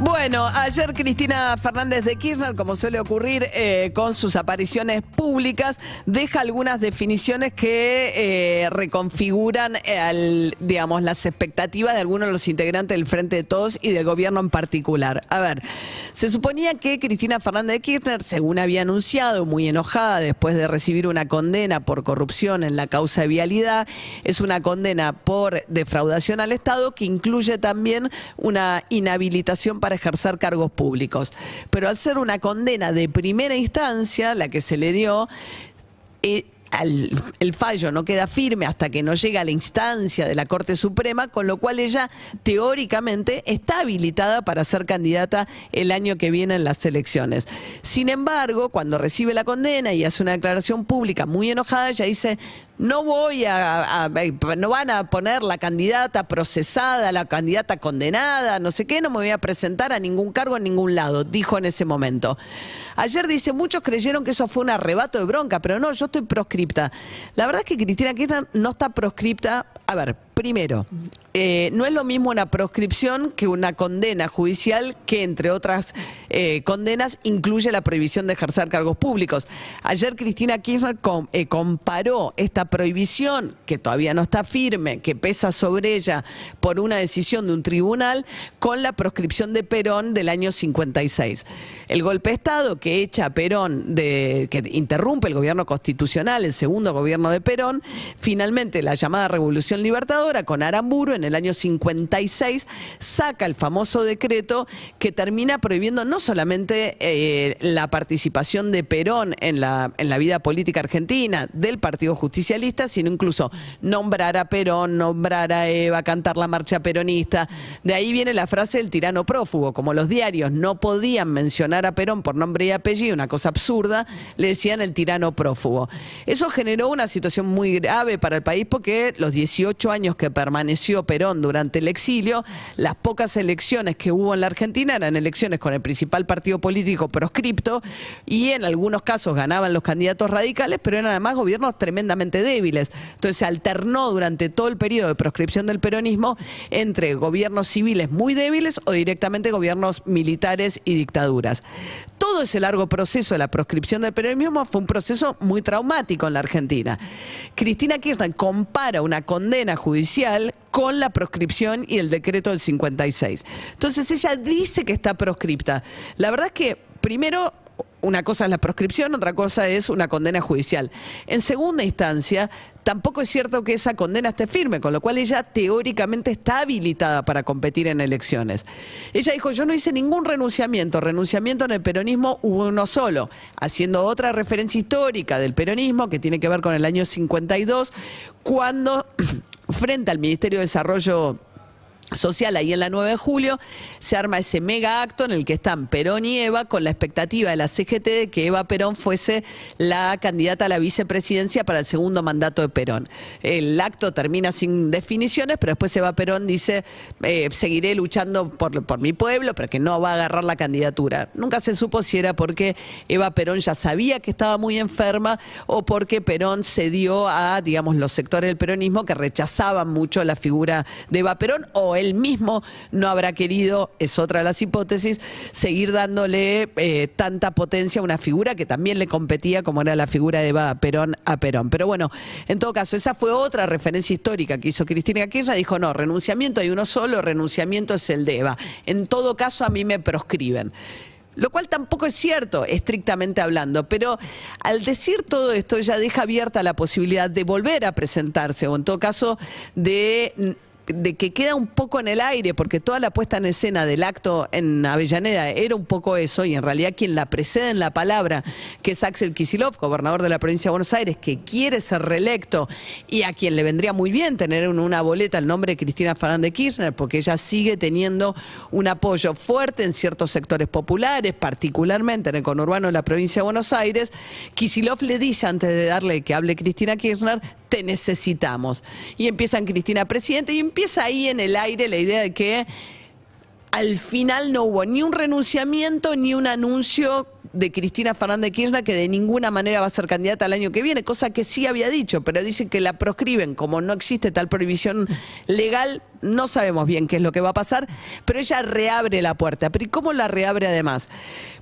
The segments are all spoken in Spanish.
Bueno, ayer Cristina Fernández de Kirchner, como suele ocurrir eh, con sus apariciones públicas, deja algunas definiciones que eh, reconfiguran al, digamos, las expectativas de algunos de los integrantes del Frente de Todos y del gobierno en particular. A ver, se suponía que Cristina Fernández de Kirchner, según había anunciado, muy enojada después de recibir una condena por corrupción en la causa de vialidad, es una condena por defraudación al Estado que incluye también una inhabilitación para ejercer cargos públicos. Pero al ser una condena de primera instancia, la que se le dio, eh, el fallo no queda firme hasta que no llega a la instancia de la Corte Suprema, con lo cual ella teóricamente está habilitada para ser candidata el año que viene en las elecciones. Sin embargo, cuando recibe la condena y hace una declaración pública muy enojada, ella dice, no voy a, no van a poner la candidata procesada, la candidata condenada, no sé qué, no me voy a presentar a ningún cargo en ningún lado, dijo en ese momento. Ayer dice, muchos creyeron que eso fue un arrebato de bronca, pero no, yo estoy La verdad es que Cristina Kirchner no está proscripta. A ver, primero, eh, no es lo mismo una proscripción que una condena judicial que, entre otras eh, condenas, incluye la prohibición de ejercer cargos públicos. Ayer Cristina Kirchner eh, comparó esta prohibición, que todavía no está firme, que pesa sobre ella por una decisión de un tribunal, con la proscripción de Perón del año 56. El golpe de Estado que echa a Perón, de, que interrumpe el gobierno constitucional, el segundo gobierno de Perón, finalmente la llamada Revolución Libertadora con Aramburu en el año 56 saca el famoso decreto que termina prohibiendo no solamente eh, la participación de Perón en la, en la vida política argentina, del Partido Justicialista, sino incluso nombrar a Perón, nombrar a Eva, cantar la marcha peronista. De ahí viene la frase del tirano prófugo. Como los diarios no podían mencionar a Perón por nombre y apellido, una cosa absurda, le decían el tirano prófugo. Eso generó una situación muy grave para el país porque los 18 años que permaneció Perón durante el exilio, las pocas elecciones que hubo en la Argentina eran elecciones con el principal partido político proscripto y en algunos casos ganaban los candidatos radicales, pero eran además gobiernos tremendamente débiles. Entonces se alternó durante todo el periodo de proscripción del peronismo entre gobiernos civiles muy débiles o directamente gobiernos militares y dictaduras. Todo ese largo proceso de la proscripción del peronismo fue un proceso muy traumático en la Argentina. Cristina Kirchner compara una condena judicial con la proscripción y el decreto del 56. Entonces ella dice que está proscripta. La verdad es que primero una cosa es la proscripción, otra cosa es una condena judicial. En segunda instancia, tampoco es cierto que esa condena esté firme, con lo cual ella teóricamente está habilitada para competir en elecciones. Ella dijo, yo no hice ningún renunciamiento, renunciamiento en el peronismo hubo uno solo, haciendo otra referencia histórica del peronismo que tiene que ver con el año 52, cuando frente al Ministerio de Desarrollo social ahí en la 9 de julio, se arma ese mega acto en el que están Perón y Eva con la expectativa de la CGT de que Eva Perón fuese la candidata a la vicepresidencia para el segundo mandato de Perón. El acto termina sin definiciones, pero después Eva Perón dice, eh, seguiré luchando por, por mi pueblo, pero que no va a agarrar la candidatura. Nunca se supo si era porque Eva Perón ya sabía que estaba muy enferma o porque Perón cedió a, digamos, los sectores del peronismo que rechazaban mucho la figura de Eva Perón o él mismo no habrá querido, es otra de las hipótesis, seguir dándole eh, tanta potencia a una figura que también le competía como era la figura de Eva Perón a Perón. Pero bueno, en todo caso, esa fue otra referencia histórica que hizo Cristina Kirchner. Dijo, no, renunciamiento hay uno solo, renunciamiento es el de Eva. En todo caso, a mí me proscriben. Lo cual tampoco es cierto, estrictamente hablando, pero al decir todo esto ella deja abierta la posibilidad de volver a presentarse o en todo caso de de que queda un poco en el aire, porque toda la puesta en escena del acto en Avellaneda era un poco eso, y en realidad quien la precede en la palabra, que es Axel Kisilov, gobernador de la provincia de Buenos Aires, que quiere ser reelecto y a quien le vendría muy bien tener en una boleta el nombre de Cristina Fernández Kirchner, porque ella sigue teniendo un apoyo fuerte en ciertos sectores populares, particularmente en el conurbano de la provincia de Buenos Aires. Kisilov le dice antes de darle que hable Cristina Kirchner, te necesitamos. Y empiezan Cristina Presidente y empieza ahí en el aire la idea de que al final no hubo ni un renunciamiento ni un anuncio de Cristina Fernández Kirchner que de ninguna manera va a ser candidata al año que viene, cosa que sí había dicho, pero dicen que la proscriben, como no existe tal prohibición legal, no sabemos bien qué es lo que va a pasar, pero ella reabre la puerta. ¿Pero y cómo la reabre además?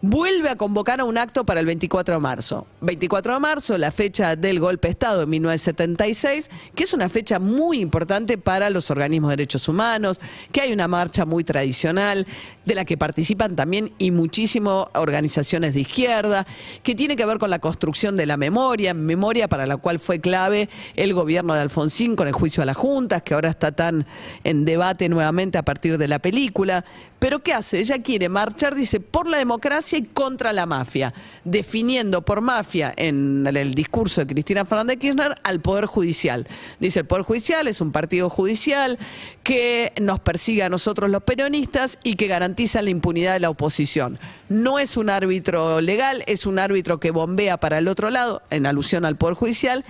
Vuelve a convocar a un acto para el 24 de marzo. 24 de marzo, la fecha del golpe de Estado en 1976, que es una fecha muy importante para los organismos de derechos humanos, que hay una marcha muy tradicional, de la que participan también y muchísimas organizaciones de izquierda, que tiene que ver con la construcción de la memoria, memoria para la cual fue clave el gobierno de Alfonsín con el juicio a las juntas, que ahora está tan en debate nuevamente a partir de la película. Pero ¿qué hace? Ella quiere marchar, dice, por la democracia y contra la mafia, definiendo por mafia en el discurso de Cristina Fernández Kirchner al Poder Judicial. Dice, el Poder Judicial es un partido judicial que nos persigue a nosotros los peronistas y que garantiza la impunidad de la oposición. No es un árbitro legal, es un árbitro que bombea para el otro lado, en alusión al Poder Judicial,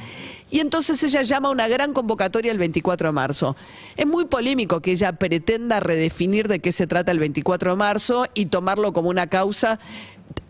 y entonces ella llama a una gran convocatoria el 24 de marzo. Es muy polémico que ella pretenda redefinir de qué se trata el 24 de marzo y tomarlo como una causa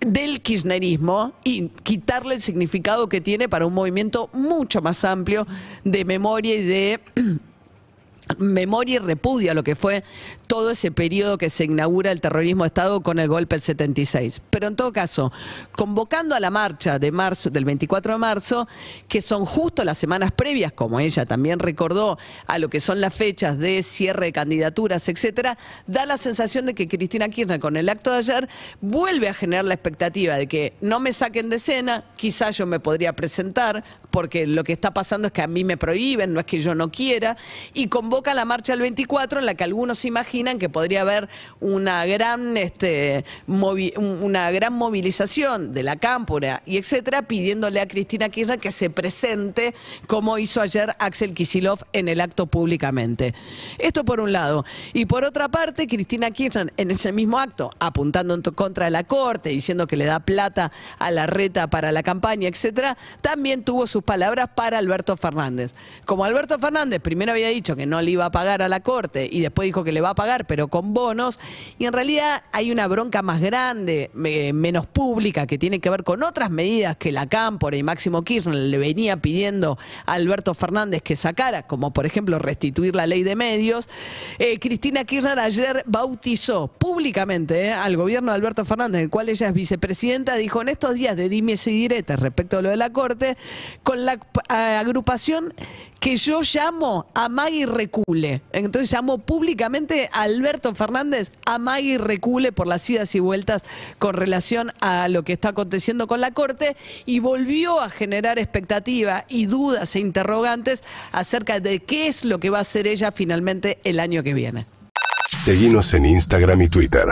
del kirchnerismo y quitarle el significado que tiene para un movimiento mucho más amplio de memoria y de memoria y repudia lo que fue todo ese periodo que se inaugura el terrorismo de Estado con el golpe del 76. Pero en todo caso, convocando a la marcha de marzo, del 24 de marzo, que son justo las semanas previas, como ella también recordó, a lo que son las fechas de cierre de candidaturas, etcétera, da la sensación de que Cristina Kirchner con el acto de ayer vuelve a generar la expectativa de que no me saquen de escena, quizás yo me podría presentar, porque lo que está pasando es que a mí me prohíben, no es que yo no quiera, y convoca la marcha del 24 en la que algunos imaginan que podría haber una gran, este, una gran movilización de la cámpora y etcétera, pidiéndole a Cristina Kirchner que se presente como hizo ayer Axel Kisilov en el acto públicamente. Esto por un lado. Y por otra parte, Cristina Kirchner en ese mismo acto, apuntando en contra de la Corte, diciendo que le da plata a la reta para la campaña, etcétera, también tuvo sus palabras para Alberto Fernández. Como Alberto Fernández primero había dicho que no le iba a pagar a la Corte y después dijo que le va a pagar, pero con bonos, y en realidad hay una bronca más grande, menos pública, que tiene que ver con otras medidas que la Cámpora y Máximo Kirchner le venía pidiendo a Alberto Fernández que sacara, como por ejemplo restituir la ley de medios. Eh, Cristina Kirchner ayer bautizó públicamente eh, al gobierno de Alberto Fernández, el cual ella es vicepresidenta, dijo en estos días de dimes y diretes respecto a lo de la Corte, con la agrupación que yo llamo a Magui Recule. Entonces llamo públicamente Alberto Fernández a Magui Recule por las idas y vueltas con relación a lo que está aconteciendo con la Corte y volvió a generar expectativa y dudas e interrogantes acerca de qué es lo que va a hacer ella finalmente el año que viene. Seguimos en Instagram y Twitter.